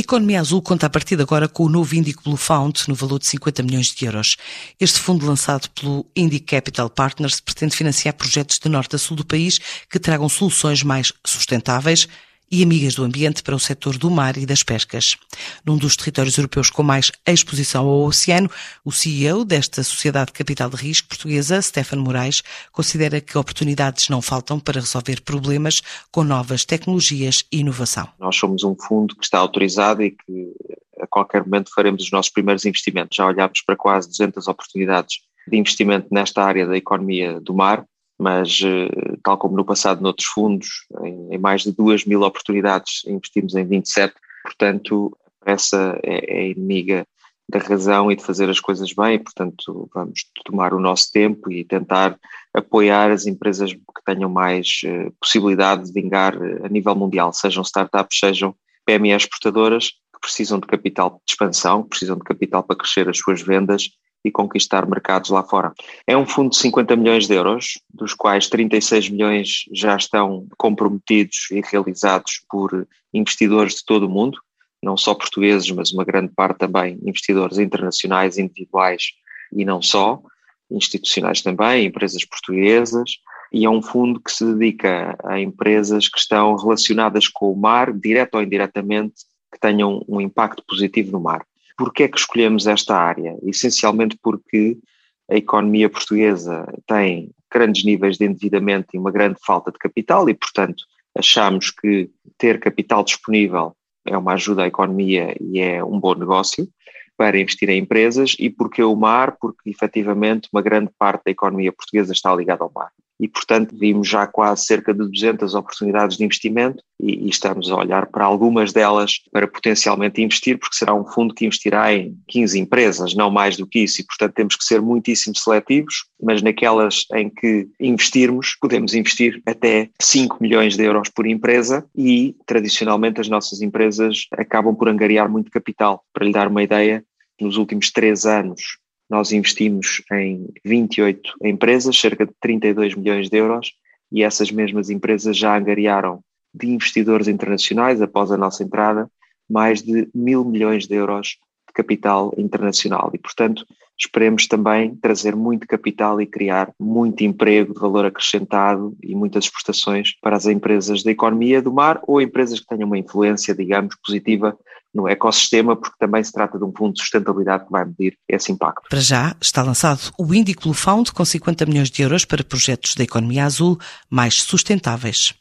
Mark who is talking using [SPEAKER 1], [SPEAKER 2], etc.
[SPEAKER 1] Economia Azul conta a partir de agora com o novo Índico Blue Fund no valor de 50 milhões de euros. Este fundo lançado pelo Indic Capital Partners pretende financiar projetos de norte a sul do país que tragam soluções mais sustentáveis, e amigas do ambiente para o setor do mar e das pescas. Num dos territórios europeus com mais exposição ao oceano, o CEO desta Sociedade de Capital de Risco portuguesa, Stefano Moraes, considera que oportunidades não faltam para resolver problemas com novas tecnologias e inovação.
[SPEAKER 2] Nós somos um fundo que está autorizado e que a qualquer momento faremos os nossos primeiros investimentos. Já olhámos para quase 200 oportunidades de investimento nesta área da economia do mar mas eh, tal como no passado noutros fundos, em, em mais de 2 mil oportunidades investimos em 27, portanto a pressa é, é inimiga da razão e de fazer as coisas bem, portanto vamos tomar o nosso tempo e tentar apoiar as empresas que tenham mais uh, possibilidade de vingar uh, a nível mundial, sejam startups, sejam PME exportadoras que precisam de capital de expansão, precisam de capital para crescer as suas vendas e conquistar mercados lá fora. É um fundo de 50 milhões de euros, dos quais 36 milhões já estão comprometidos e realizados por investidores de todo o mundo, não só portugueses, mas uma grande parte também investidores internacionais, individuais e não só, institucionais também, empresas portuguesas, e é um fundo que se dedica a empresas que estão relacionadas com o mar, direto ou indiretamente, que tenham um impacto positivo no mar. Porquê é que escolhemos esta área? Essencialmente porque a economia portuguesa tem grandes níveis de endividamento e uma grande falta de capital e, portanto, achamos que ter capital disponível é uma ajuda à economia e é um bom negócio para investir em empresas e porque o mar, porque efetivamente uma grande parte da economia portuguesa está ligada ao mar e, portanto, vimos já quase cerca de 200 oportunidades de investimento e, e, estamos a olhar para algumas delas para potencialmente investir, porque será um fundo que investirá em 15 empresas, não mais do que isso, e, portanto, temos que ser muitíssimo seletivos, mas naquelas em que investirmos, podemos investir até 5 milhões de euros por empresa e, tradicionalmente, as nossas empresas acabam por angariar muito capital. Para lhe dar uma ideia, nos últimos três anos, nós investimos em 28 empresas, cerca de 32 milhões de euros, e essas mesmas empresas já angariaram de investidores internacionais, após a nossa entrada, mais de mil milhões de euros de capital internacional. E, portanto, esperemos também trazer muito capital e criar muito emprego de valor acrescentado e muitas exportações para as empresas da economia do mar ou empresas que tenham uma influência, digamos, positiva no ecossistema, porque também se trata de um fundo de sustentabilidade que vai medir esse impacto.
[SPEAKER 1] Para já está lançado o Índico Blue Fund com 50 milhões de euros para projetos da economia azul mais sustentáveis.